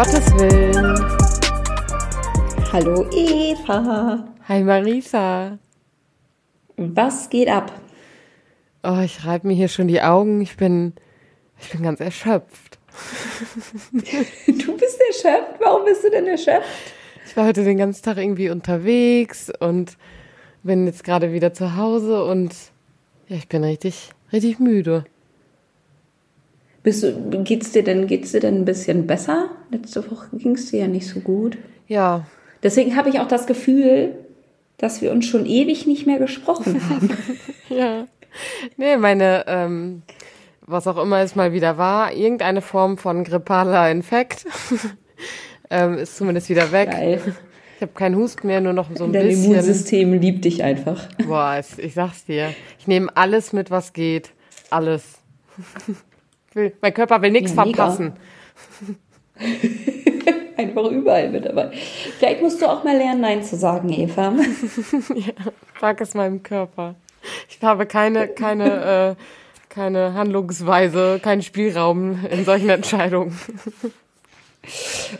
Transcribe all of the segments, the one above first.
Gottes Willen. Hallo Eva. Hi Marisa. Was geht ab? Oh, ich reibe mir hier schon die Augen. Ich bin, ich bin ganz erschöpft. Du bist erschöpft? Warum bist du denn erschöpft? Ich war heute den ganzen Tag irgendwie unterwegs und bin jetzt gerade wieder zu Hause und ja, ich bin richtig, richtig müde. Bist du, geht's dir denn, geht's dir denn ein bisschen besser? Letzte Woche ging es dir ja nicht so gut. Ja, Deswegen habe ich auch das Gefühl, dass wir uns schon ewig nicht mehr gesprochen haben. ja. Nee, meine, ähm, was auch immer es mal wieder war, irgendeine Form von grippaler Infekt ähm, ist zumindest wieder weg. Geil. Ich habe keinen Husten mehr, nur noch so ein Dein bisschen. Immunsystem liebt dich einfach. Boah, ich, ich sag's dir. Ich nehme alles mit, was geht. Alles. Will, mein Körper will nichts Ja, verpassen. Einfach überall mit dabei. Vielleicht musst du auch mal lernen, Nein zu sagen, Eva. Sag es meinem Körper. Ich habe keine, keine, äh, keine Handlungsweise, keinen Spielraum in solchen Entscheidungen.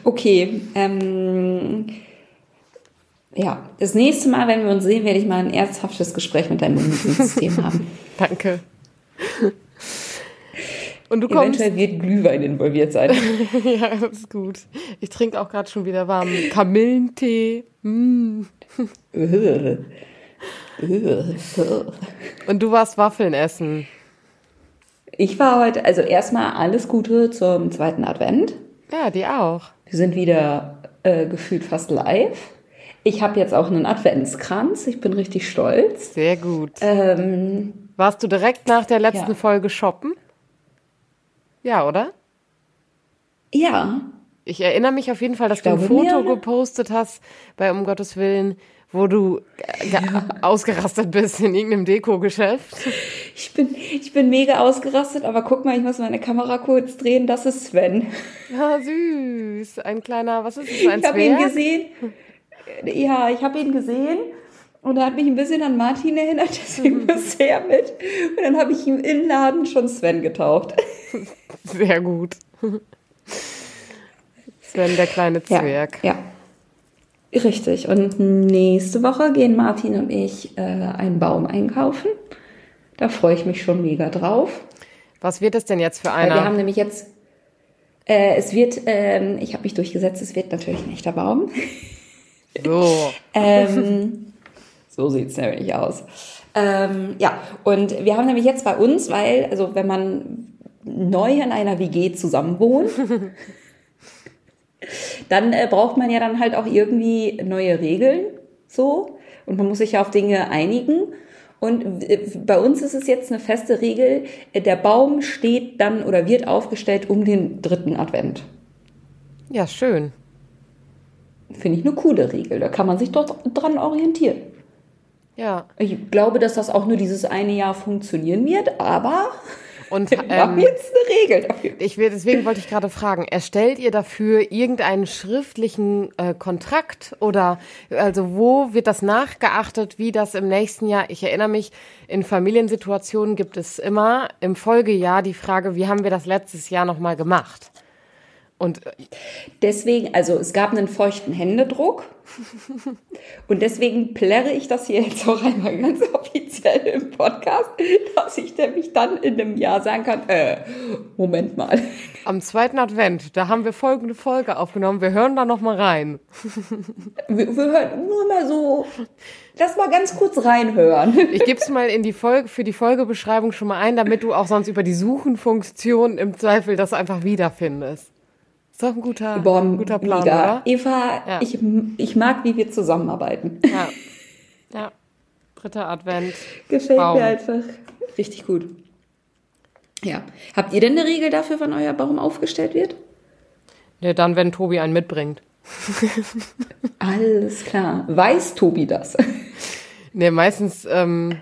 Okay, ähm, ja, das nächste Mal, wenn wir uns sehen, werde ich mal ein ernsthaftes Gespräch mit deinem Immunsystem haben. Danke. Und du kommst. Eventuell wird Glühwein involviert sein. Ja, das ist gut. Ich trinke auch gerade schon wieder warmen Kamillentee. Mm. Und du warst Waffeln essen. Ich war heute, also erstmal alles Gute zum zweiten Advent. Ja, die auch. Wir sind wieder äh, gefühlt fast live. Ich habe jetzt auch einen Adventskranz. Ich bin richtig stolz. Sehr gut. Ähm, Warst du direkt nach der letzten Ja. Folge shoppen? Ja, oder? ja, Ich erinnere mich auf jeden Fall, dass du ein Foto oder? gepostet hast bei Um Gottes Willen, wo du äh, ge- ausgerastet bist in irgendeinem Deko-Geschäft. ich bin, ich bin mega ausgerastet, aber guck mal, ich muss meine Kamera kurz drehen. Das ist Sven. Ja, süß. Ein kleiner, was ist das, ein Ich habe ihn gesehen. Ja, ich habe ihn gesehen. Und er hat mich ein bisschen an Martin erinnert, deswegen musste er mit. Und dann habe ich ihm im Laden schon Sven getauft. Sehr gut. Sven, der kleine Zwerg. Ja, ja. Richtig. Und nächste Woche gehen Martin und ich äh, einen Baum einkaufen. Da freue ich mich schon mega drauf. Was wird es denn jetzt für Weil wir haben einer? nämlich jetzt, äh, es wird, ähm, ich habe mich durchgesetzt, es wird natürlich ein echter Baum. So. Ähm, so sieht es nämlich aus. Ähm, ja, und wir haben nämlich jetzt bei uns, weil, also wenn man neu in einer WG zusammen wohnt, dann äh, braucht man ja dann halt auch irgendwie neue Regeln, so. Und man muss sich ja auf Dinge einigen. Und äh, bei uns ist es jetzt eine feste Regel, äh, der Baum steht dann oder wird aufgestellt um den dritten Advent. Ja, schön. Finde ich eine coole Regel. Da kann man sich doch dran orientieren. Ja. Ich glaube, dass das auch nur dieses eine Jahr funktionieren wird, aber Und wir haben ähm, jetzt eine Regel dafür. ich will, deswegen wollte ich gerade fragen, erstellt ihr dafür irgendeinen schriftlichen äh, Kontrakt oder also wo wird das nachgeachtet, wie das im nächsten Jahr? Ich erinnere mich, in Familiensituationen gibt es immer im Folgejahr die Frage, wie haben wir das letztes Jahr nochmal gemacht? Und äh, Deswegen, also es gab einen feuchten Händedruck und deswegen plärre ich das hier jetzt auch einmal ganz offiziell im Podcast, dass ich nämlich dann in einem Jahr sagen kann, äh, Moment mal. am zweiten Advent, da haben wir folgende Folge aufgenommen. Wir hören da nochmal rein. Wir, wir hören nur mal so, lass mal ganz kurz reinhören. Ich gebe es mal in die Folge, für die Folgebeschreibung schon mal ein, damit du auch sonst über die Suchenfunktion im Zweifel das einfach wiederfindest. Ist doch ein guter, Boah, guter Plan, mega. oder? Eva, Ja. ich, ich mag, wie wir zusammenarbeiten. Ja. ja. Dritter Advent. Gefällt Baum. mir einfach richtig gut. Ja. Habt ihr denn eine Regel dafür, wann euer Baum aufgestellt wird? Ja, dann, wenn Tobi einen mitbringt. Alles klar. Weiß Tobi das? Ne, meistens ähm,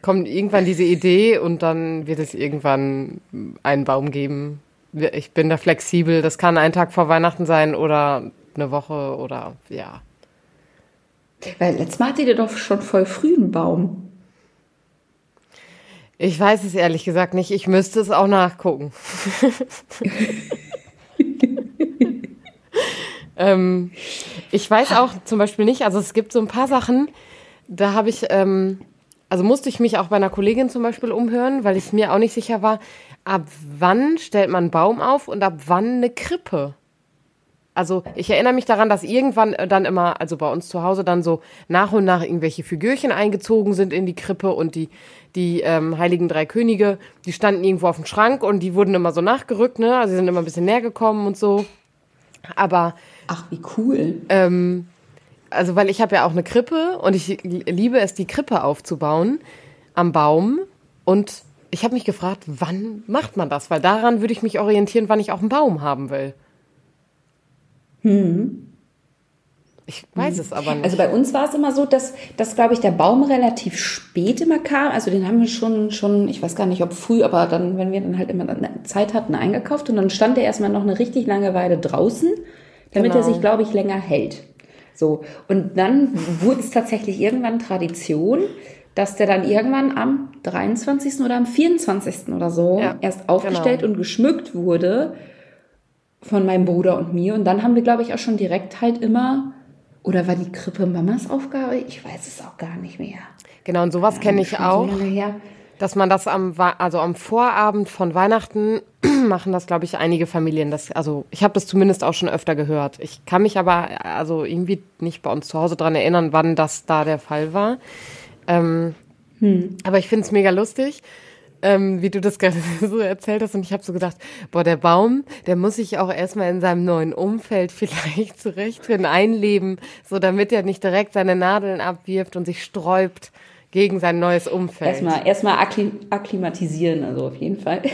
kommt irgendwann diese Idee und dann wird es irgendwann einen Baum geben. Ich bin da flexibel. Das kann ein Tag vor Weihnachten sein oder eine Woche oder ja. Weil letztes Mal hattet ihr doch schon voll früh einen Baum. Ich weiß es ehrlich gesagt nicht. Ich müsste es auch nachgucken. Ähm, ich weiß auch zum Beispiel nicht, also es gibt so ein paar Sachen, da habe ich, ähm, also musste ich mich auch bei einer Kollegin zum Beispiel umhören, weil ich mir auch nicht sicher war, ab wann stellt man einen Baum auf und ab wann eine Krippe? Also ich erinnere mich daran, dass irgendwann dann immer, also bei uns zu Hause dann so nach und nach irgendwelche Figürchen eingezogen sind in die Krippe und die, die ähm, Heiligen Drei Könige, die standen irgendwo auf dem Schrank und die wurden immer so nachgerückt, ne? Also sie sind immer ein bisschen näher gekommen und so. Aber Ach, wie cool. ähm, also weil ich habe ja auch eine Krippe und ich liebe es, die Krippe aufzubauen am Baum. Und ich habe mich gefragt, wann macht man das? Weil daran würde ich mich orientieren, wann ich auch einen Baum haben will. Ich weiß es aber nicht. Also bei uns war es immer so, dass, dass glaube ich, der Baum relativ spät immer kam. Also den haben wir schon, schon, ich weiß gar nicht, ob früh, aber dann, wenn wir dann halt immer Zeit hatten, eingekauft. Und dann stand der erstmal noch eine richtig lange Weile draußen, damit er Genau. sich, glaube ich, länger hält. So. Und dann wurde es tatsächlich irgendwann Tradition, dass der dann irgendwann am 23. oder am 24. oder so Ja, erst aufgestellt genau. und geschmückt wurde von meinem Bruder und mir. Und dann haben wir, glaube ich, auch schon direkt halt immer, oder war die Krippe Mamas Aufgabe? Ich weiß es auch gar nicht mehr. genau, und sowas kenne ich auch. So. Dass man das am, also am Vorabend von Weihnachten machen das, glaube ich, einige Familien. Das, also ich habe das zumindest auch schon öfter gehört. Ich kann mich aber also irgendwie nicht bei uns zu Hause dran erinnern, wann das da der Fall war. Ähm, Aber ich finde es mega lustig, ähm, wie du das gerade so erzählt hast. Und ich habe so gedacht, boah, der Baum, der muss sich auch erstmal in seinem neuen Umfeld vielleicht zurecht drin einleben, so damit er nicht direkt seine Nadeln abwirft und sich sträubt gegen sein neues Umfeld. Erstmal, erstmal akkli akklimatisieren, also auf jeden Fall.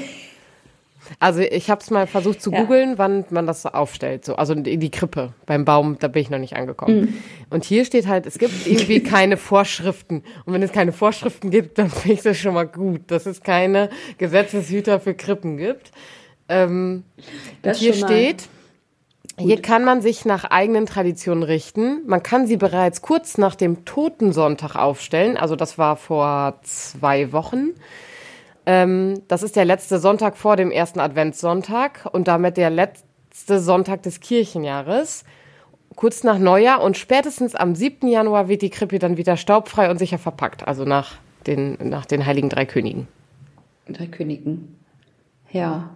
Also ich habe es mal versucht zu Ja. googeln, wann man das aufstellt. So, also die die Krippe beim Baum, da bin ich noch nicht angekommen. Mhm. Und hier steht halt, es gibt irgendwie keine Vorschriften. Und wenn es keine Vorschriften gibt, dann finde ich das schon mal gut, dass es keine Gesetzeshüter für Krippen gibt. Ähm, hier steht, hier kann man sich nach eigenen Traditionen richten. Man kann sie bereits kurz nach dem Totensonntag aufstellen. Also das war vor zwei Wochen. Ähm, das ist der letzte Sonntag vor dem ersten Adventssonntag und damit der letzte Sonntag des Kirchenjahres. Kurz nach Neujahr und spätestens am 7. Januar wird die Krippe dann wieder staubfrei und sicher verpackt. Also nach den, nach den Heiligen Drei Königen. Drei Königen. Ja.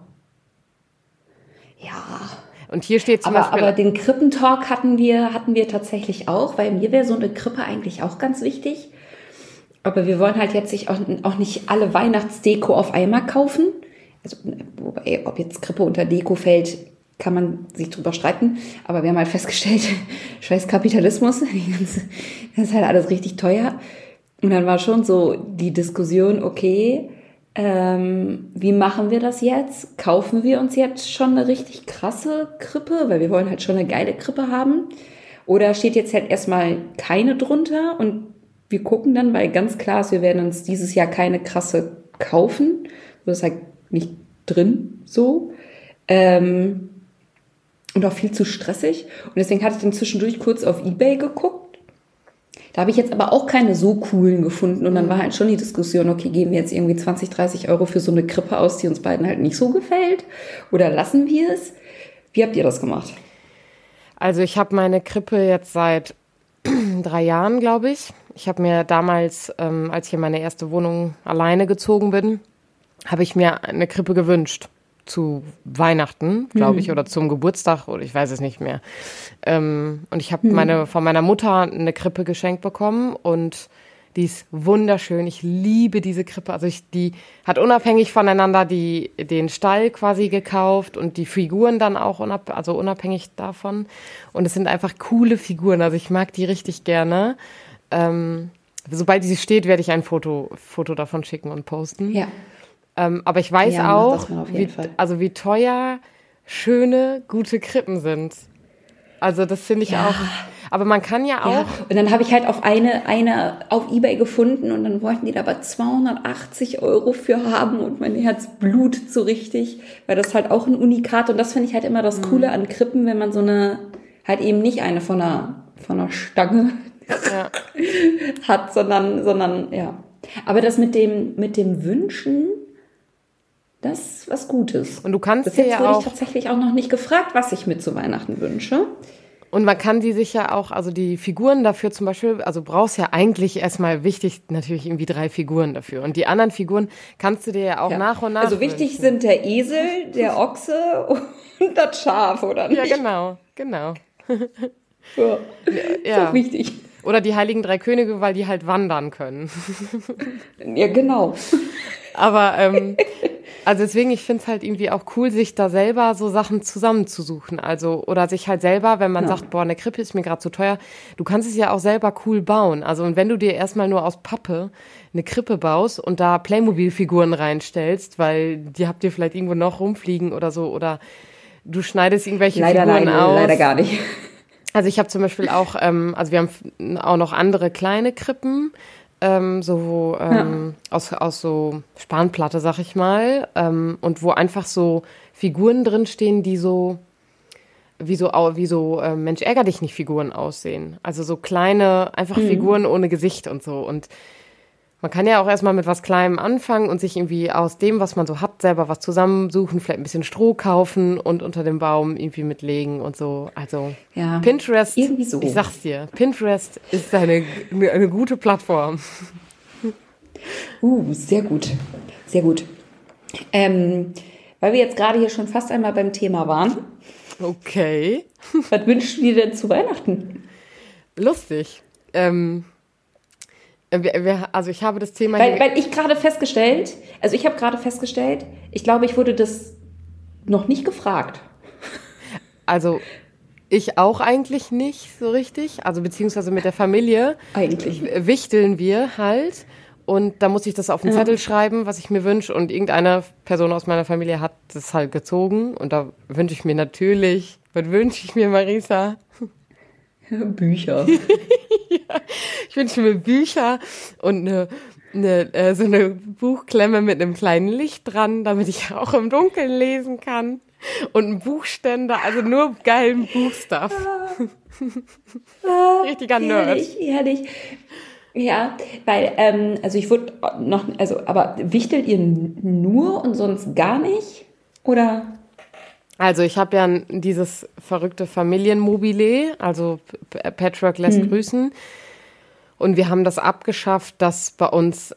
Ja. Und hier steht zum Aber, Beispiel. aber den Krippentalk hatten wir, hatten wir tatsächlich auch, weil mir wäre so eine Krippe eigentlich auch ganz wichtig. Aber wir wollen halt jetzt sich auch, nicht alle Weihnachtsdeko auf einmal kaufen. Also, wobei, ob jetzt Krippe unter Deko fällt, kann man sich drüber streiten. Aber wir haben halt festgestellt, scheiß Kapitalismus, das ist halt alles richtig teuer. Und dann war schon so die Diskussion, okay, ähm, wie machen wir das jetzt? Kaufen wir uns jetzt schon eine richtig krasse Krippe, weil wir wollen halt schon eine geile Krippe haben? Oder steht jetzt halt erstmal keine drunter und wir gucken dann, weil ganz klar ist, wir werden uns dieses Jahr keine krasse kaufen. Das ist halt nicht drin so. Ähm, und auch viel zu stressig. Und deswegen hatte ich dann zwischendurch kurz auf Ebay geguckt. Da habe ich jetzt aber auch keine so coolen gefunden. Und dann war halt schon die Diskussion, okay, geben wir jetzt irgendwie 20, 30 Euro für so eine Krippe aus, die uns beiden halt nicht so gefällt? Oder lassen wir es? Wie habt ihr das gemacht? Also ich habe meine Krippe jetzt seit drei Jahren, glaube ich. Ich habe mir damals, ähm, als ich in meine erste Wohnung alleine gezogen bin, habe ich mir eine Krippe gewünscht. Zu Weihnachten, glaube ich, oder zum Geburtstag, oder ich weiß es nicht mehr. Ähm, und ich habe meine, von meiner Mutter eine Krippe geschenkt bekommen und die ist wunderschön. Ich liebe diese Krippe. Also ich, die hat unabhängig voneinander die, den Stall quasi gekauft und die Figuren dann auch unab, also unabhängig davon. Und es sind einfach coole Figuren. Also ich mag die richtig gerne. Ähm, sobald sie steht, werde ich ein Foto, Foto davon schicken und posten. Ja. Ähm, aber ich weiß Ja, auch, wie, Fall. also wie teuer schöne, gute Krippen sind. Also das finde ich Ja. auch. Aber man kann ja auch. Ja, und dann habe ich halt auf eine, eine auf Ebay gefunden und dann wollten die da aber 280 Euro für haben und mein Herz blutet so richtig, weil das halt auch ein Unikat und das finde ich halt immer das Coole an Krippen, wenn man so eine, halt eben nicht eine von einer, von einer Stange Ja. hat, sondern, sondern, ja. Aber das mit dem, mit dem Wünschen, das ist was Gutes. Und du kannst Bis jetzt ja wurde auch. ich tatsächlich auch noch nicht gefragt, was ich mir zu Weihnachten wünsche. Und man kann die sich ja auch, also die Figuren dafür zum Beispiel, also brauchst ja eigentlich erstmal wichtig, natürlich irgendwie drei Figuren dafür. Und die anderen Figuren kannst du dir ja auch ja. nach und nach. Also wichtig wünschen. sind der Esel, der Ochse und das Schaf, oder nicht? Ja, genau, genau. ja, ja. Ist auch wichtig. Oder die Heiligen Drei Könige, weil die halt wandern können. ja, genau. Aber ähm, also deswegen, ich finde es halt irgendwie auch cool, sich da selber so Sachen zusammenzusuchen. Also, oder sich halt selber, wenn man ja. sagt, boah, eine Krippe ist mir gerade zu teuer, du kannst es ja auch selber cool bauen. Also, und wenn du dir erstmal nur aus Pappe eine Krippe baust und da Playmobil-Figuren reinstellst, weil die habt ihr vielleicht irgendwo noch rumfliegen oder so, oder du schneidest irgendwelche leider, Figuren nein, aus. Leider gar nicht. Also ich habe zum Beispiel auch, ähm, also wir haben auch noch andere kleine Krippen, ähm, so ähm, ja. aus, aus so Spanplatte, sag ich mal, ähm, und wo einfach so Figuren drinstehen, die so wie so, wie so äh, Mensch ärger dich nicht Figuren aussehen. Also so kleine, einfach mhm. Figuren ohne Gesicht und so. Und man kann ja auch erstmal mit was Kleinem anfangen und sich irgendwie aus dem, was man so hat, selber was zusammensuchen, vielleicht ein bisschen Stroh kaufen und unter dem Baum irgendwie mitlegen und so. Also ja, Pinterest, irgendwie so. ich sag's dir, Pinterest ist eine, eine gute Plattform. Uh, sehr gut, sehr gut. Ähm, weil wir jetzt gerade hier schon fast einmal beim Thema waren. Okay. Was wünschst du dir denn zu Weihnachten? Lustig. Ähm, also ich habe das Thema. Weil, weil ich gerade festgestellt, also ich habe gerade festgestellt, ich glaube, ich wurde das noch nicht gefragt. Also ich auch eigentlich nicht so richtig. Also beziehungsweise mit der Familie. Eigentlich. Wichteln wir halt. Und da muss ich das auf den ja. Zettel schreiben, was ich mir wünsche. Und irgendeine Person aus meiner Familie hat das halt gezogen. Und da wünsche ich mir natürlich, was wünsche ich mir, Marisa? Bücher. ja, ich wünsche mir Bücher und eine, eine, äh, so eine Buchklemme mit einem kleinen Licht dran, damit ich auch im Dunkeln lesen kann. Und ein Buchständer, also nur geilen Buchstuff. Ah, Richtiger Nerd. Herrlich, herrlich. Ja, weil, ähm, also ich würde noch, also, aber wichtelt ihr nur und sonst gar nicht? Oder? Also ich habe ja dieses verrückte Familienmobile, also Patchwork lässt hm. grüßen. Und wir haben das abgeschafft, dass bei uns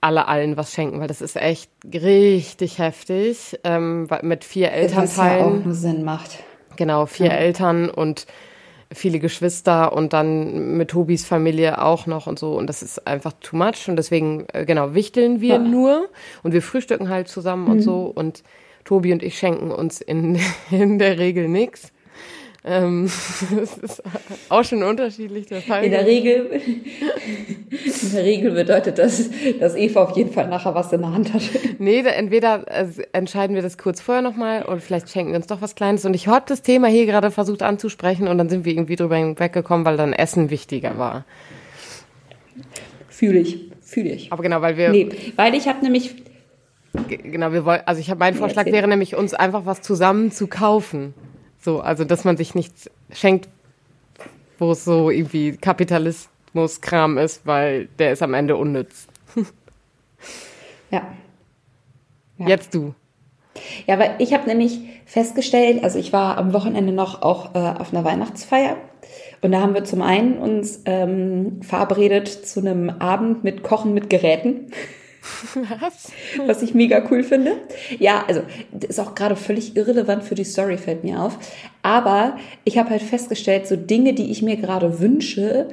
alle allen was schenken, weil das ist echt richtig heftig. Ähm, mit vier Elternteilen. Was ja auch nur Sinn macht. Genau, vier ja. Eltern und viele Geschwister und dann mit Tobis Familie auch noch und so. Und das ist einfach too much. Und deswegen, äh, genau, wichteln wir ja. nur und wir frühstücken halt zusammen mhm. und so. Und Tobi und ich schenken uns in, in der Regel nichts. Ähm, das ist auch schon unterschiedlich der Fall. In der Regel, in der Regel bedeutet das, dass Eva auf jeden Fall nachher was in der Hand hat. Nee, entweder also entscheiden wir das kurz vorher nochmal oder vielleicht schenken wir uns doch was Kleines. Und ich habe das Thema hier gerade versucht anzusprechen und dann sind wir irgendwie drüber hinweggekommen, weil dann Essen wichtiger war. Fühle ich, fühle ich. Aber genau, weil wir. Nee, weil ich habe nämlich Genau, wir wollen, also ich habe mein Vorschlag wäre nämlich uns einfach was zusammen zu kaufen. So, also dass man sich nichts schenkt, wo es so irgendwie Kapitalismus-Kram ist, weil der ist am Ende unnütz. ja. ja. Jetzt du. Ja, weil ich habe nämlich festgestellt, also ich war am Wochenende noch auch äh, auf einer Weihnachtsfeier und da haben wir zum einen uns ähm, verabredet zu einem Abend mit Kochen mit Geräten. Was? Was ich mega cool finde. Ja, also ist auch gerade völlig irrelevant für die Story, fällt mir auf. Aber ich habe halt festgestellt, so Dinge, die ich mir gerade wünsche,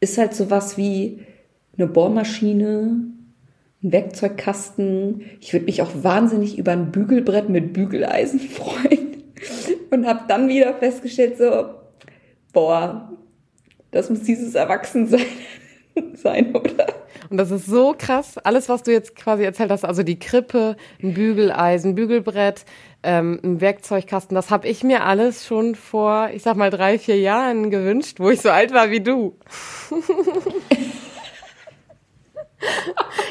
ist halt sowas wie eine Bohrmaschine, ein Werkzeugkasten. Ich würde mich auch wahnsinnig über ein Bügelbrett mit Bügeleisen freuen. Und habe dann wieder festgestellt, so, boah, das muss dieses Erwachsensein sein, oder? Und das ist so krass. Alles, was du jetzt quasi erzählt hast, also die Krippe, ein Bügeleisen, Bügelbrett, ähm, ein Werkzeugkasten, das habe ich mir alles schon vor, ich sag mal, drei, vier Jahren gewünscht, wo ich so alt war wie du.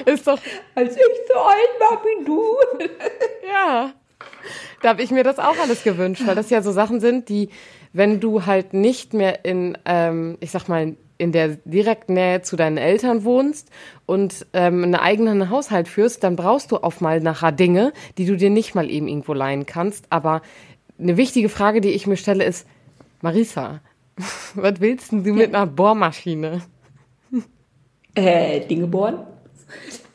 ist doch. Als ich so alt war wie du. ja. Da habe ich mir das auch alles gewünscht, weil das ja so Sachen sind, die, wenn du halt nicht mehr in, ähm, ich sag mal, in der direkten Nähe zu deinen Eltern wohnst und ähm, einen eigenen Haushalt führst, dann brauchst du auf mal nachher Dinge, die du dir nicht mal eben irgendwo leihen kannst. Aber eine wichtige Frage, die ich mir stelle, ist, Marisa, Was willst denn du mit einer Bohrmaschine? Äh, Dinge bohren?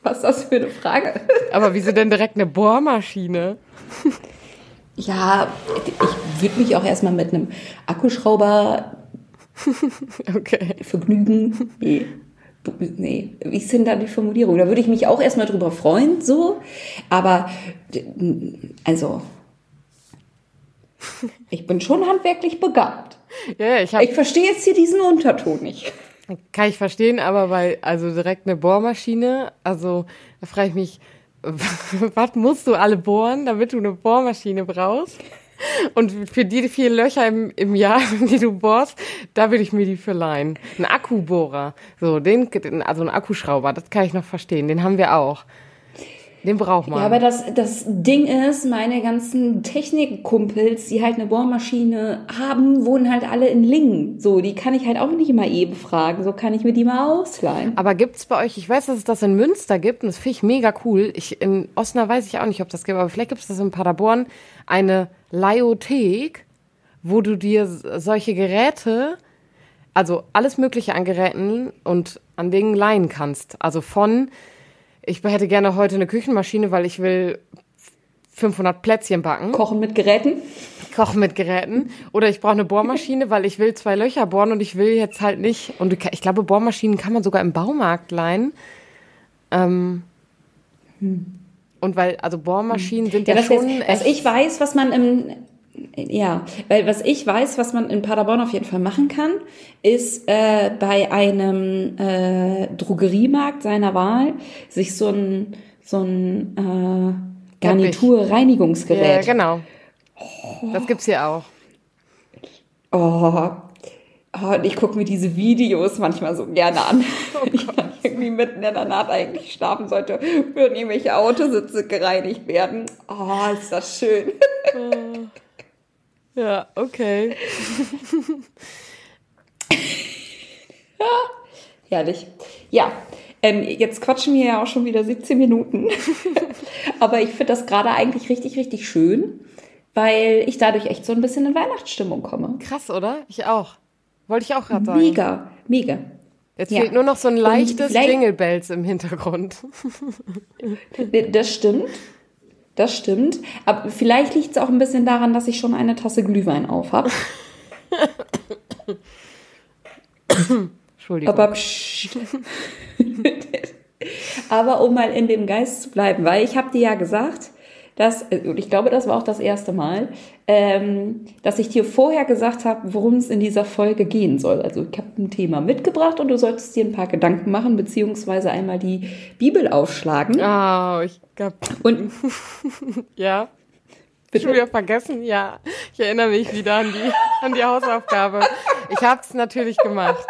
Was ist das für eine Frage? Aber wieso denn direkt eine Bohrmaschine? Ja, ich würde mich auch erstmal mit einem Akkuschrauber Okay. vergnügen. Nee. Nee, wie ist denn da die Formulierung? Da würde ich mich auch erstmal drüber freuen, so. Aber, also, ich bin schon handwerklich begabt. Ja, ich Ich verstehe jetzt hier diesen Unterton nicht. Kann ich verstehen, aber weil, also direkt eine Bohrmaschine, also da frage ich mich, was musst du alle bohren, damit du eine Bohrmaschine brauchst? Und für die vier Löcher im, im Jahr, die du bohrst, da würde ich mir die für leihen. Ein Akkubohrer, so, den, also ein Akkuschrauber, das kann ich noch verstehen, den haben wir auch. Den braucht man. Ja, aber das, das Ding ist, meine ganzen Technikkumpels, die halt eine Bohrmaschine haben, wohnen halt alle in Lingen. So, die kann ich halt auch nicht immer eben fragen. So kann ich mir die mal ausleihen. Aber gibt's bei euch, ich weiß, dass es das in Münster gibt und das finde ich mega cool. Ich, in Osnabrück weiß ich auch nicht, ob das gibt, aber vielleicht gibt es das in Paderborn, eine Leiothek, wo du dir solche Geräte, also alles Mögliche an Geräten und an Dingen leihen kannst. Also von, ich hätte gerne heute eine Küchenmaschine, weil ich will 500 Plätzchen backen. Kochen mit Geräten. Kochen mit Geräten. Oder ich brauche eine Bohrmaschine, weil ich will zwei Löcher bohren und ich will jetzt halt nicht. Und ich glaube, Bohrmaschinen kann man sogar im Baumarkt leihen. Ähm, Und weil, also Bohrmaschinen sind ja, Ja, schon heißt, was ich weiß, was man im ja, weil was ich weiß, was man in Paderborn auf jeden Fall machen kann, ist äh, bei einem äh, Drogeriemarkt seiner Wahl sich so ein so ein äh, ja, Garnitur-Reinigungsgerät. genau. Das gibt's hier auch. Oh. Oh, ich gucke mir diese Videos manchmal so gerne an. Oh Wenn ich dann irgendwie mitten in der Nacht eigentlich schlafen sollte, würden irgendwelche Autositze gereinigt werden. Oh, ist das schön. Ja, okay. Herrlich. Ja, ähm, jetzt quatschen wir ja auch schon wieder 17 Minuten. Aber ich finde das gerade eigentlich richtig, richtig schön, weil ich dadurch echt so ein bisschen in Weihnachtsstimmung komme. Krass, oder? Ich auch. Wollte ich auch gerade sagen. Mega, mega. Jetzt Ja. fehlt nur noch so ein leichtes Jingle Bells im Hintergrund. Das stimmt. Das stimmt. Aber vielleicht liegt es auch ein bisschen daran, dass ich schon eine Tasse Glühwein auf habe. Entschuldigung. Aber pssst. Aber um mal in dem Geist zu bleiben, weil ich habe dir ja gesagt, dass, ich glaube, das war auch das erste Mal, ähm, dass ich dir vorher gesagt habe, worum es in dieser Folge gehen soll. Also ich habe ein Thema mitgebracht und du solltest dir ein paar Gedanken machen, beziehungsweise einmal die Bibel aufschlagen. Ah, ich hab, Und ja. Bitte? Schon wieder vergessen? Ja. Ich erinnere mich wieder an die, an die Hausaufgabe. Ich habe es natürlich gemacht.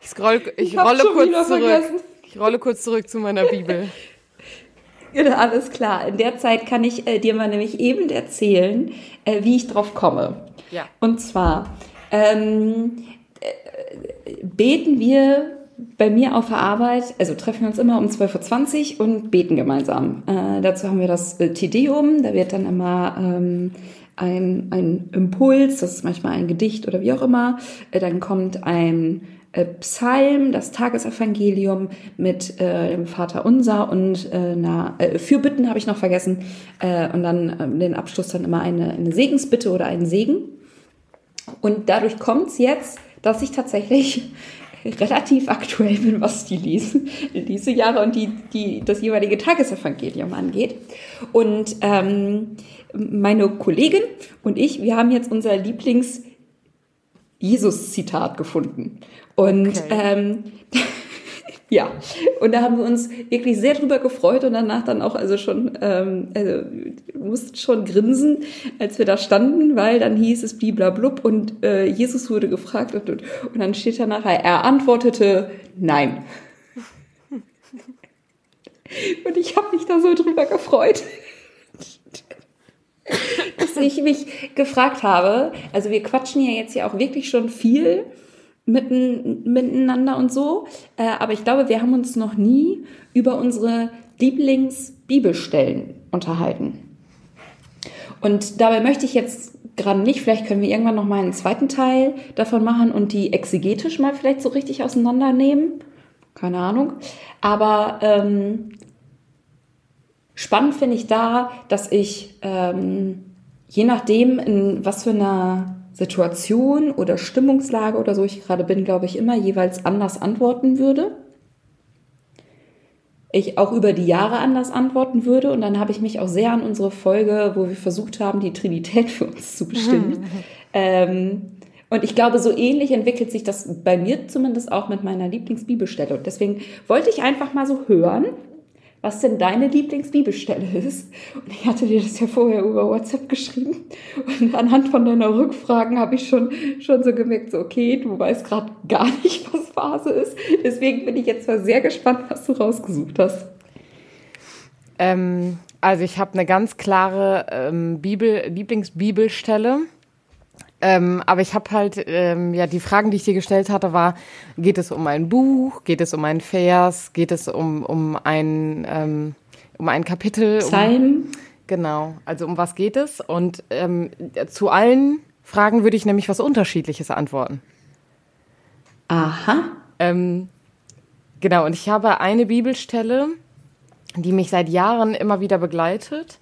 Ich scroll, ich, Ich rolle kurz zurück. vergessen. Ich rolle kurz zurück zu meiner Bibel. Ja, alles klar. In der Zeit kann ich äh, dir mal nämlich eben erzählen, äh, wie ich drauf komme. Ja. Und zwar ähm, äh, beten wir bei mir auf der Arbeit, also treffen wir uns immer um 12.20 Uhr und beten gemeinsam. Äh, dazu haben wir das äh, Tedeum, da wird dann immer ähm, ein, ein Impuls, das ist manchmal ein Gedicht oder wie auch immer, äh, dann kommt ein Psalm, das Tagesevangelium mit äh, dem Vater Unser und äh, einer äh, Fürbitten habe ich noch vergessen äh, und dann ähm, den Abschluss dann immer eine, eine Segensbitte oder einen Segen. Und dadurch kommt es jetzt, dass ich tatsächlich relativ aktuell bin, was die Lese, Lesejahre und die, die, das jeweilige Tagesevangelium angeht. Und ähm, meine Kollegin und ich, wir haben jetzt unser Lieblings- Jesus-Zitat gefunden. Und Okay. ähm, ja, und da haben wir uns wirklich sehr drüber gefreut und danach dann auch also schon, ähm, also mussten schon grinsen, als wir da standen, weil dann hieß es bliblablub und äh, Jesus wurde gefragt und, und, und dann steht da nachher, er antwortete nein. Und ich habe mich da so drüber gefreut dass ich mich gefragt habe, also wir quatschen ja jetzt ja auch wirklich schon viel mitten, miteinander und so, äh, aber ich glaube, wir haben uns noch nie über unsere Lieblingsbibelstellen unterhalten. Und dabei möchte ich jetzt gerade nicht. Vielleicht können wir irgendwann noch mal einen zweiten Teil davon machen und die exegetisch mal vielleicht so richtig auseinandernehmen. Keine Ahnung. Aber ähm, spannend finde ich da, dass ich ähm, je nachdem, in was für einer Situation oder Stimmungslage oder so ich gerade bin, glaube ich, immer jeweils anders antworten würde. Ich auch über die Jahre anders antworten würde. Und dann habe ich mich auch sehr an unsere Folge, wo wir versucht haben, die Trinität für uns zu bestimmen. ähm, und ich glaube, so ähnlich entwickelt sich das bei mir zumindest auch mit meiner Lieblingsbibelstelle. Und deswegen wollte ich einfach mal so hören, was denn deine Lieblingsbibelstelle ist. Und ich hatte dir das ja vorher über WhatsApp geschrieben. Und anhand von deiner Rückfragen habe ich schon, schon so gemerkt, so, okay, du weißt gerade gar nicht, was Phase ist. Deswegen bin ich jetzt mal sehr gespannt, was du rausgesucht hast. Ähm, also ich habe eine ganz klare ähm, Bibel, Lieblingsbibelstelle. Ähm, aber ich habe halt, ähm, ja, die Fragen, die ich dir gestellt hatte, war, geht es um ein Buch, geht es um einen Vers, geht es um, um, ein, ähm, um ein Kapitel? Psalm. Um, genau, also um was geht es? Und ähm, zu allen Fragen würde ich nämlich was Unterschiedliches antworten. Aha. Ähm, genau, und ich habe eine Bibelstelle, die mich seit Jahren immer wieder begleitet.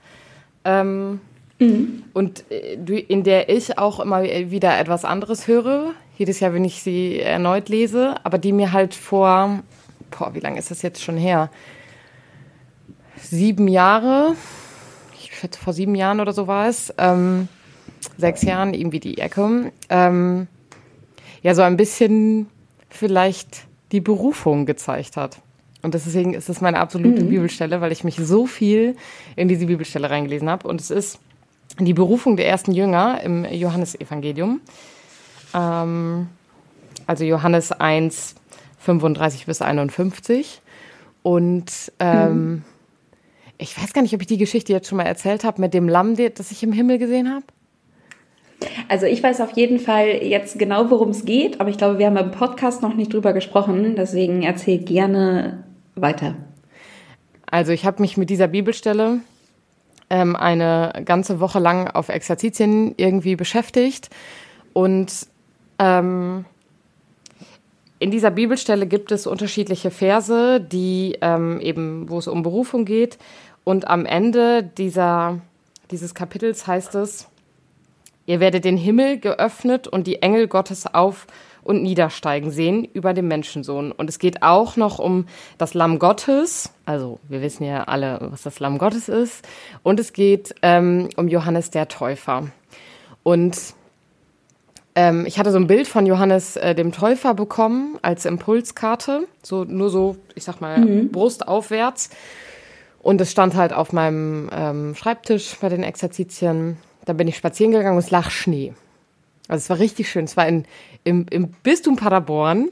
Ähm, Mhm. Und äh, in der ich auch immer wieder etwas anderes höre, jedes Jahr, wenn ich sie erneut lese, aber die mir halt vor, boah, wie lange ist das jetzt schon her? Sieben Jahre, ich schätze vor sieben Jahren oder so war es, ähm, sechs Jahren, irgendwie die Ecke, ähm, ja, so ein bisschen vielleicht die Berufung gezeigt hat. Und deswegen ist es meine absolute mhm. Bibelstelle, weil ich mich so viel in diese Bibelstelle reingelesen habe. Und es ist die Berufung der ersten Jünger im Johannesevangelium. Ähm, also Johannes 1, 35 bis 51. Und ähm, mhm. ich weiß gar nicht, ob ich die Geschichte jetzt schon mal erzählt habe mit dem Lamm, das ich im Himmel gesehen habe. Also ich weiß auf jeden Fall jetzt genau, worum es geht, aber ich glaube, wir haben im Podcast noch nicht drüber gesprochen, deswegen erzähl gerne weiter. Also ich habe mich mit dieser Bibelstelle ähm, eine ganze Woche lang auf Exerzitien irgendwie beschäftigt. Und ähm, in dieser Bibelstelle gibt es unterschiedliche Verse, die ähm, eben, wo es um Berufung geht. Und am Ende dieser, dieses Kapitels heißt es, ihr werdet den Himmel geöffnet und die Engel Gottes auf und niedersteigen sehen über den Menschensohn. Und es geht auch noch um das Lamm Gottes. Also wir wissen ja alle, was das Lamm Gottes ist. Und es geht ähm, um Johannes der Täufer. Und ähm, ich hatte so ein Bild von Johannes äh, dem Täufer bekommen als Impulskarte. So nur so, ich sag mal, mhm. Brust aufwärts. Und es stand halt auf meinem ähm, Schreibtisch bei den Exerzitien. Da bin ich spazieren gegangen und es lag Schnee. Also es war richtig schön. Es war in, im, im Bistum Paderborn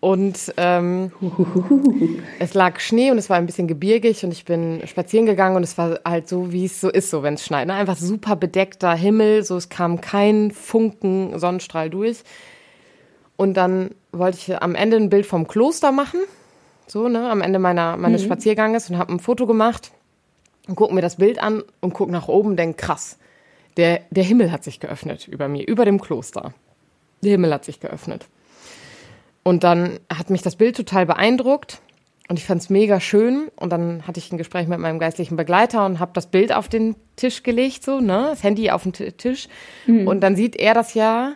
und ähm, es lag Schnee und es war ein bisschen gebirgig und ich bin spazieren gegangen und es war halt so, wie es so ist, so wenn es schneit. Ne? Einfach super bedeckter Himmel, so es kam kein Funken Sonnenstrahl durch. Und dann wollte ich am Ende ein Bild vom Kloster machen, so ne, am Ende meiner meines mhm. Spazierganges und habe ein Foto gemacht und gucke mir das Bild an und gucke nach oben, und denk krass, der der Himmel hat sich geöffnet über mir, über dem Kloster. Der Himmel hat sich geöffnet. Und dann hat mich das Bild total beeindruckt und ich fand es mega schön. Und dann hatte ich ein Gespräch mit meinem geistlichen Begleiter und habe das Bild auf den Tisch gelegt, so, ne? Das Handy auf den Tisch. Mhm. Und dann sieht er das ja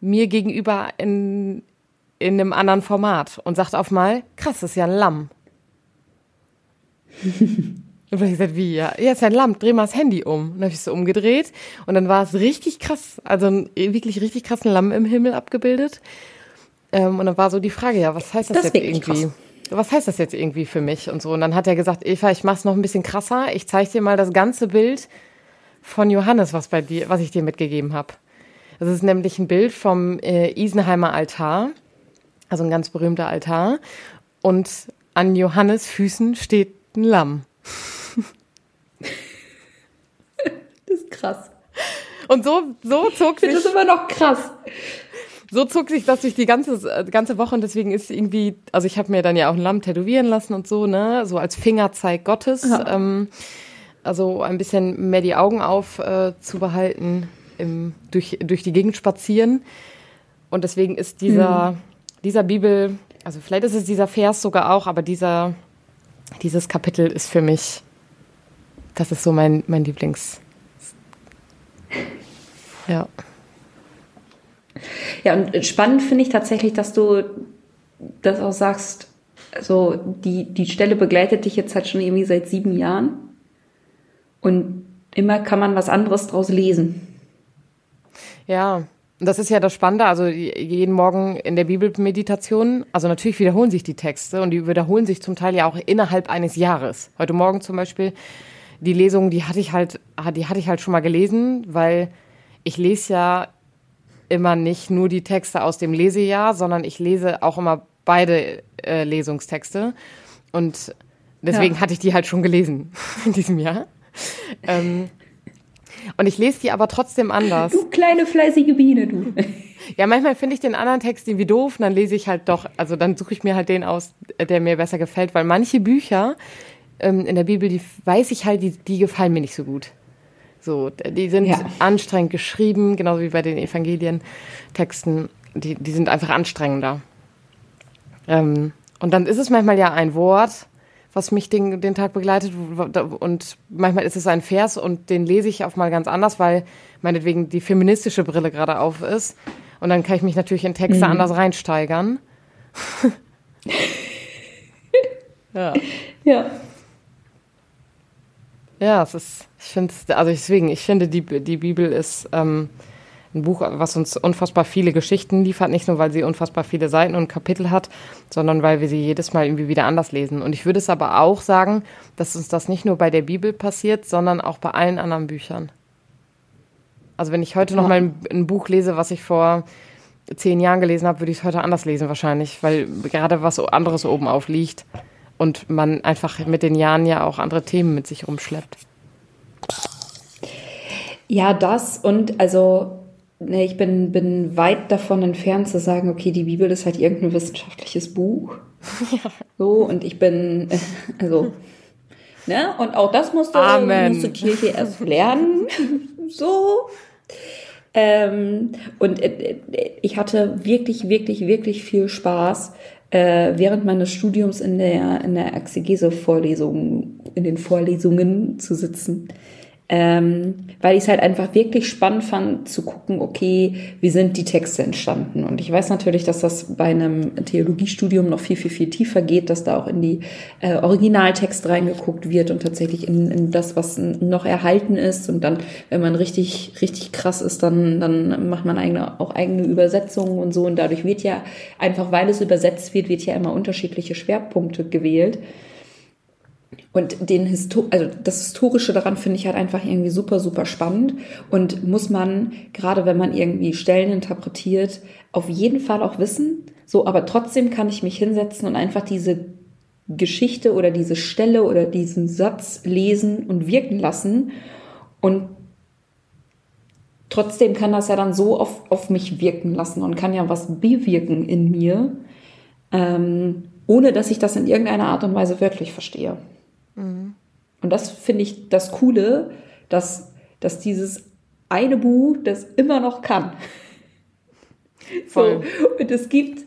mir gegenüber in, in einem anderen Format und sagt auf mal, krass, das ist ja ein Lamm. Und dann habe ich gesagt, wie, ja, ja ein Lamm, dreh mal das Handy um. Und dann habe ich es so umgedreht und dann war es richtig krass, also ein wirklich richtig krassen Lamm im Himmel abgebildet. Ähm, und dann war so die Frage, ja, was heißt das, das jetzt irgendwie? Krass. Was heißt das jetzt irgendwie für mich und so? Und dann hat er gesagt, Eva, ich mach's noch ein bisschen krasser. Ich zeige dir mal das ganze Bild von Johannes, was bei dir, was ich dir mitgegeben habe. Das ist nämlich ein Bild vom äh, Isenheimer Altar, also ein ganz berühmter Altar. Und an Johannes Füßen steht ein Lamm. das ist krass. Und so, so zog sich. Das ist immer noch krass. So zog sich das durch die ganze, ganze Woche und deswegen ist irgendwie, also ich habe mir dann ja auch ein Lamm tätowieren lassen und so, ne, so als Fingerzeig Gottes. Ja. Ähm, also ein bisschen mehr die Augen auf äh, zu behalten im, durch, durch die Gegend spazieren. Und deswegen ist dieser, mhm. dieser Bibel, also vielleicht ist es dieser Vers sogar auch, aber dieser, dieses Kapitel ist für mich, das ist so mein, mein Lieblings. Ja. Ja, und spannend finde ich tatsächlich, dass du das auch sagst, also die, die Stelle begleitet dich jetzt halt schon irgendwie seit sieben Jahren. Und immer kann man was anderes draus lesen. Ja, das ist ja das Spannende, also jeden Morgen in der Bibelmeditation, also natürlich wiederholen sich die Texte und die wiederholen sich zum Teil ja auch innerhalb eines Jahres. Heute Morgen zum Beispiel, die Lesung, die hatte ich halt, die hatte ich halt schon mal gelesen, weil ich lese ja immer nicht nur die Texte aus dem Lesejahr, sondern ich lese auch immer beide äh, Lesungstexte. Und deswegen ja. hatte ich die halt schon gelesen in diesem Jahr. Ähm, und ich lese die aber trotzdem anders. Du kleine fleißige Biene, du. Ja, manchmal finde ich den anderen Text irgendwie doof und dann lese ich halt doch, also dann suche ich mir halt den aus, der mir besser gefällt, weil manche Bücher ähm, in der Bibel, die weiß ich halt, die, die gefallen mir nicht so gut. So, die sind ja. anstrengend geschrieben, genauso wie bei den Evangelientexten. Die, die sind einfach anstrengender. Ähm, und dann ist es manchmal ja ein Wort, was mich den, den Tag begleitet. Und manchmal ist es ein Vers und den lese ich auch mal ganz anders, weil meinetwegen die feministische Brille gerade auf ist. Und dann kann ich mich natürlich in Texte mhm. anders reinsteigern. ja. Ja. Ja, es ist, ich finde, also deswegen, ich finde, die, die Bibel ist ähm, ein Buch, was uns unfassbar viele Geschichten liefert, nicht nur, weil sie unfassbar viele Seiten und Kapitel hat, sondern weil wir sie jedes Mal irgendwie wieder anders lesen. Und ich würde es aber auch sagen, dass uns das nicht nur bei der Bibel passiert, sondern auch bei allen anderen Büchern. Also wenn ich heute ja. noch mal ein, ein Buch lese, was ich vor zehn Jahren gelesen habe, würde ich es heute anders lesen wahrscheinlich, weil gerade was anderes oben aufliegt und man einfach mit den Jahren ja auch andere Themen mit sich rumschleppt. Ja, das und also Nee, ich bin, bin weit davon entfernt zu sagen, okay, die Bibel ist halt irgendein wissenschaftliches Buch. Ja. So, und ich bin, also, ne, und auch das musste, Amen. musste Kirche erst lernen. so. Ähm, und äh, ich hatte wirklich, wirklich, wirklich viel Spaß, äh, während meines Studiums in der, in der Exegese-Vorlesung, in den Vorlesungen zu sitzen ähm, weil ich es halt einfach wirklich spannend fand zu gucken, okay, wie sind die Texte entstanden? Und ich weiß natürlich, dass das bei einem Theologiestudium noch viel, viel, viel tiefer geht, dass da auch in die äh, Originaltext reingeguckt wird und tatsächlich in, in das, was noch erhalten ist. Und dann, wenn man richtig, richtig krass ist, dann, dann macht man eigene, auch eigene Übersetzungen und so. Und dadurch wird ja einfach, weil es übersetzt wird, wird ja immer unterschiedliche Schwerpunkte gewählt. Und den Histo also das Historische daran finde ich halt einfach irgendwie super, super spannend und muss man, gerade wenn man irgendwie Stellen interpretiert, auf jeden Fall auch wissen. So, aber trotzdem kann ich mich hinsetzen und einfach diese Geschichte oder diese Stelle oder diesen Satz lesen und wirken lassen. Und trotzdem kann das ja dann so auf, auf mich wirken lassen und kann ja was bewirken in mir, ähm, ohne dass ich das in irgendeiner Art und Weise wörtlich verstehe. Mhm. Und das finde ich das Coole, dass, dass dieses eine Buch das immer noch kann. Voll. So, und es gibt,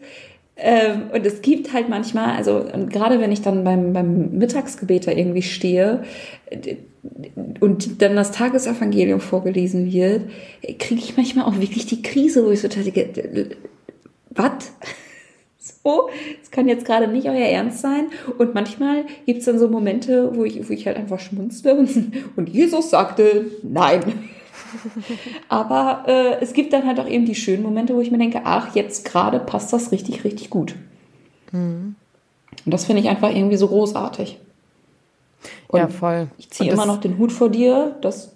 ähm, und es gibt halt manchmal, also gerade wenn ich dann beim, beim Mittagsgebet da irgendwie stehe und dann das Tagesevangelium vorgelesen wird, kriege ich manchmal auch wirklich die Krise, wo ich so denke, was? So, es kann jetzt gerade nicht euer Ernst sein. Und manchmal gibt es dann so Momente, wo ich, wo ich halt einfach schmunzle und, Jesus sagte nein. Aber äh, es gibt dann halt auch eben die schönen Momente, wo ich mir denke, ach, jetzt gerade passt das richtig, richtig gut. Mhm. Und das finde ich einfach irgendwie so großartig. Und ja, voll. Ich ziehe immer noch den Hut vor dir, dass,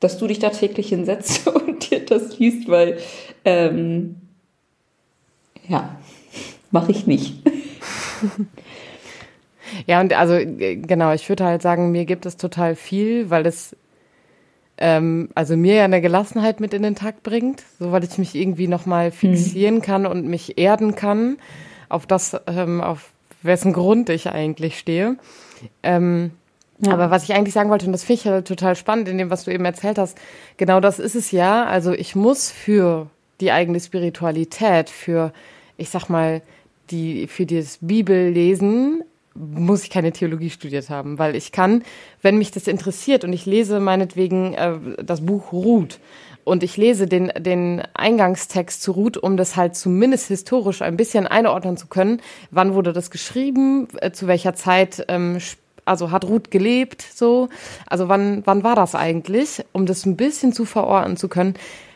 dass du dich da täglich hinsetzt und dir das liest, weil ähm, ja, mache ich nicht. ja, und also genau, ich würde halt sagen, mir gibt es total viel, weil es ähm, also mir ja eine Gelassenheit mit in den Tag bringt, so weil ich mich irgendwie nochmal hm. fixieren mhm. kann und mich erden kann auf das, ähm, auf wessen Grund ich eigentlich stehe. Ähm, Ja. Aber was ich eigentlich sagen wollte, und das finde ich halt total spannend in dem, was du eben erzählt hast, genau das ist es ja. Also ich muss für die eigene Spiritualität, für, ich sag mal, die, für das Bibellesen muss ich keine Theologie studiert haben, weil ich kann, wenn mich das interessiert und ich lese meinetwegen äh, das Buch Ruth und ich lese den, den Eingangstext zu Ruth, um das halt zumindest historisch ein bisschen einordnen zu können, wann wurde das geschrieben, äh, zu welcher Zeit ähm, also hat Ruth gelebt, so, also wann, wann war das eigentlich, um das ein bisschen zu verorten zu können,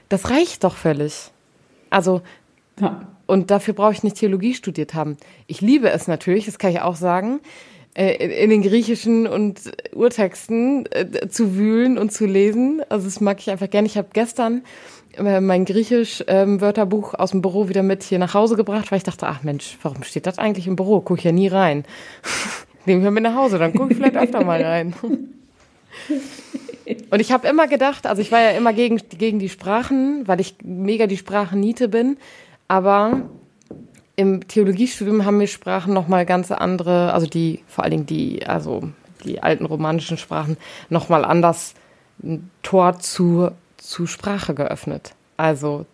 das reicht doch völlig. Also, ja. Und dafür brauche ich nicht Theologie studiert haben. Ich liebe es natürlich, das kann ich auch sagen, äh, in den griechischen und Urtexten äh, zu wühlen und zu lesen. Also das mag ich einfach gerne. Ich habe gestern äh, mein Griechisch-Wörterbuch aus dem Büro wieder mit hier nach Hause gebracht, weil ich dachte, ach Mensch, warum steht das eigentlich im Büro? Gucke ich ja nie rein. Nehmen wir mit nach Hause, dann gucke ich vielleicht öfter mal rein. Und ich habe immer gedacht, also ich war ja immer gegen, gegen die Sprachen, weil ich mega die Sprachenniete bin. Aber im Theologiestudium haben mir Sprachen nochmal ganz andere, also die, vor allen Dingen die, also die alten romanischen Sprachen, nochmal anders ein Tor zu, zu Sprache geöffnet. Also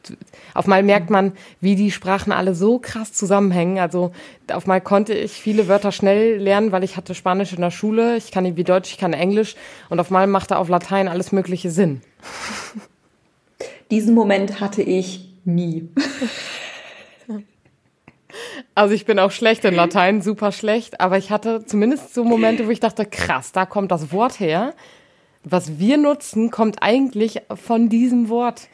auf mal merkt man, wie die Sprachen alle so krass zusammenhängen. Also auf mal konnte ich viele Wörter schnell lernen, weil ich hatte Spanisch in der Schule, ich kann wie Deutsch, ich kann Englisch und auf mal machte auf Latein alles mögliche Sinn. Diesen Moment hatte ich nie. Also ich bin auch schlecht in Latein, super schlecht, aber ich hatte zumindest so Momente, wo ich dachte, krass, da kommt das Wort her. Was wir nutzen, kommt eigentlich von diesem Wort.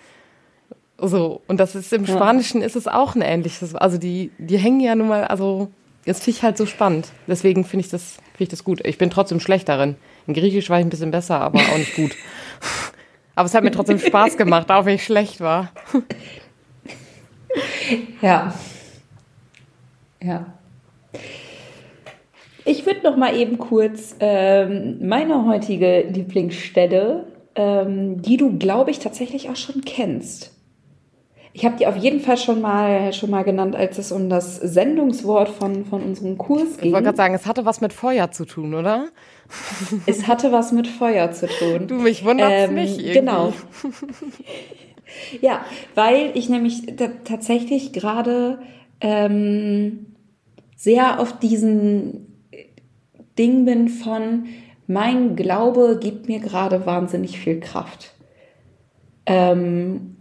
So, und das ist im Spanischen ist es auch ein ähnliches. Also die, die hängen ja nun mal, also das finde ich halt so spannend. Deswegen finde ich das, finde ich das gut. Ich bin trotzdem schlecht darin. In Griechisch war ich ein bisschen besser, aber auch nicht gut. aber es hat mir trotzdem Spaß gemacht, auch wenn ich schlecht war. ja. Ja. Ich würde noch mal eben kurz ähm, meine heutige Lieblingsstelle, ähm, die du, glaube ich, tatsächlich auch schon kennst, ich habe die auf jeden Fall schon mal, schon mal genannt, als es um das Sendungswort von, von unserem Kurs ging. Ich wollte gerade sagen, es hatte was mit Feuer zu tun, oder? Es hatte was mit Feuer zu tun. Du, mich wundert ähm, nicht. Irgendwie. Genau. ja, weil ich nämlich tatsächlich gerade ähm, sehr auf diesen Ding bin von, mein Glaube gibt mir gerade wahnsinnig viel Kraft. Ähm,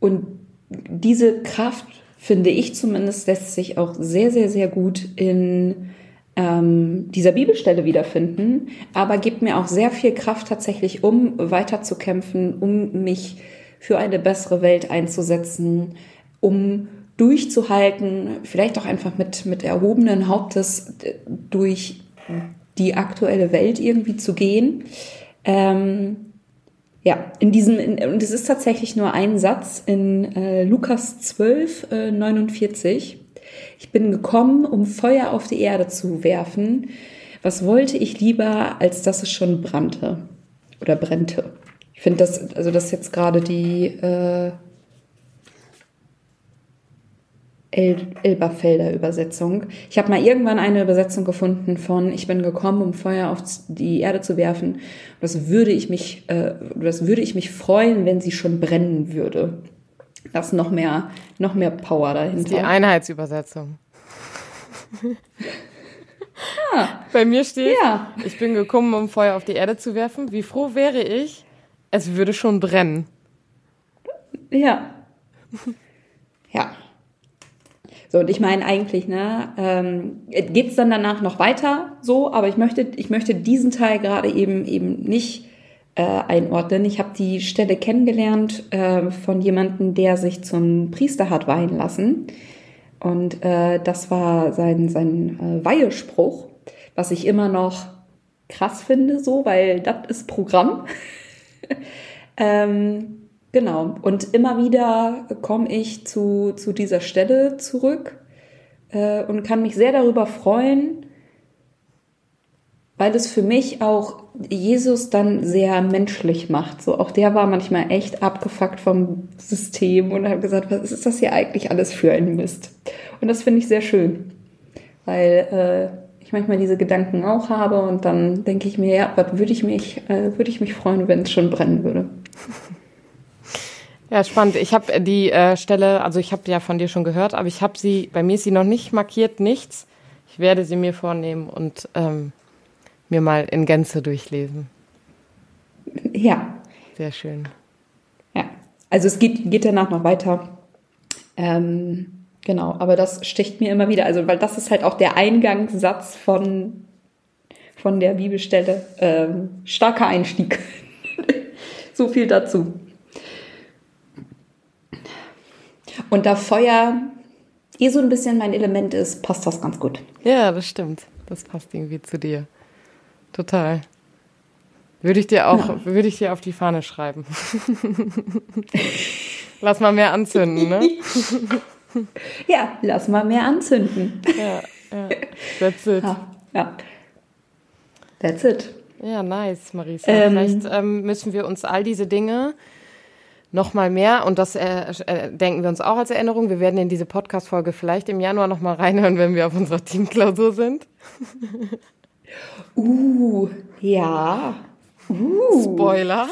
und diese Kraft, finde ich zumindest, lässt sich auch sehr, sehr, sehr gut in ähm, dieser Bibelstelle wiederfinden, aber gibt mir auch sehr viel Kraft tatsächlich, um weiterzukämpfen, um mich für eine bessere Welt einzusetzen, um durchzuhalten, vielleicht auch einfach mit, mit erhobenen Hauptes durch die aktuelle Welt irgendwie zu gehen. Ähm, ja, in diesem, in, und es ist tatsächlich nur ein Satz in äh, Lukas 12, äh, 49. Ich bin gekommen, um Feuer auf die Erde zu werfen. Was wollte ich lieber, als dass es schon brannte oder brennte? Ich finde das, also das jetzt gerade die äh, El Elberfelder Übersetzung. Ich habe mal irgendwann eine Übersetzung gefunden von Ich bin gekommen, um Feuer auf die Erde zu werfen. Das würde ich mich, äh, das würde ich mich freuen, wenn sie schon brennen würde. Das ist noch mehr, noch mehr Power dahinter. Das ist die Einheitsübersetzung. ah, Bei mir steht, ja. ich bin gekommen, um Feuer auf die Erde zu werfen. Wie froh wäre ich, es würde schon brennen. Ja. Ja. So, und ich meine eigentlich, ne, ähm, geht dann danach noch weiter so, aber ich möchte, ich möchte diesen Teil gerade eben eben nicht äh, einordnen. Ich habe die Stelle kennengelernt äh, von jemandem, der sich zum Priester hat weihen lassen. Und äh, das war sein, sein äh, Weihespruch, was ich immer noch krass finde, so, weil das ist Programm. ähm, Genau. Und immer wieder komme ich zu, zu dieser Stelle zurück äh, und kann mich sehr darüber freuen, weil es für mich auch Jesus dann sehr menschlich macht. So auch der war manchmal echt abgefuckt vom System und hat gesagt, was ist das hier eigentlich alles für ein Mist? Und das finde ich sehr schön, weil äh, ich manchmal diese Gedanken auch habe und dann denke ich mir, ja, würde ich mich, äh, würde ich mich freuen, wenn es schon brennen würde. Ja, spannend. Ich habe die äh, Stelle, also ich habe ja von dir schon gehört, aber ich habe sie, bei mir ist sie noch nicht markiert, nichts. Ich werde sie mir vornehmen und ähm, mir mal in Gänze durchlesen. Ja. Sehr schön. Ja, also es geht, geht danach noch weiter. Ähm, genau, aber das sticht mir immer wieder, also weil das ist halt auch der Eingangssatz von, von der Bibelstelle. Ähm, starker Einstieg. so viel dazu. Und da Feuer eh so ein bisschen mein Element ist, passt das ganz gut. Ja, das stimmt. Das passt irgendwie zu dir. Total. Würde ich dir auch, ja. würde ich dir auf die Fahne schreiben. lass mal mehr anzünden, ne? ja, lass mal mehr anzünden. ja, ja. That's it. Ja, ja. That's it. Ja, nice, Marisa. Ähm, Vielleicht ähm, müssen wir uns all diese Dinge noch mal mehr und das äh, äh, denken wir uns auch als Erinnerung. Wir werden in diese Podcast-Folge vielleicht im Januar noch mal reinhören, wenn wir auf unserer Teamklausur sind. uh, ja. Uh. Spoiler.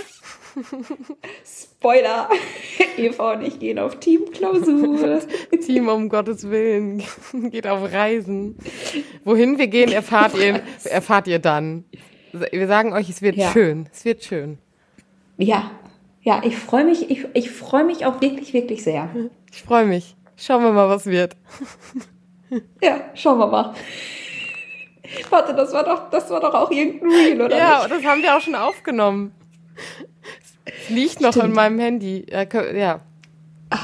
Spoiler. Eva und ich gehen auf Teamklausur. Team um Gottes Willen geht auf Reisen. Wohin wir gehen, erfahrt ihr, erfahrt ihr dann. Wir sagen euch, es wird ja. schön. Es wird schön. Ja, ja, ich freue mich, ich, ich freue mich auch wirklich, wirklich sehr. Ich freue mich. Schauen wir mal, was wird. Ja, schauen wir mal. Warte, das war doch, das war doch auch irgendein Reel, oder? Ja, nicht? das haben wir auch schon aufgenommen. Es liegt noch Stimmt. in meinem Handy. Ja. ja. Ah,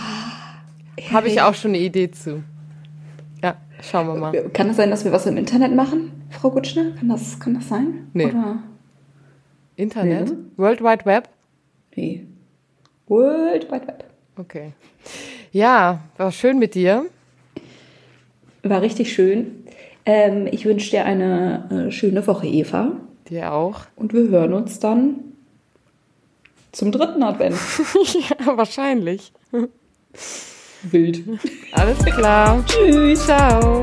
Habe ich auch schon eine Idee zu. Ja, schauen wir mal. Kann es das sein, dass wir was im Internet machen, Frau Gutschner? Kann das, kann das sein? Nee. Oder? Internet? Nee. World Wide Web? Nee. World Wide Web. Okay. Ja, war schön mit dir. War richtig schön. Ähm, ich wünsche dir eine äh, schöne Woche, Eva. Dir auch. Und wir hören uns dann zum dritten Advent. ja, wahrscheinlich. Wild. Alles klar. Tschüss. Ciao.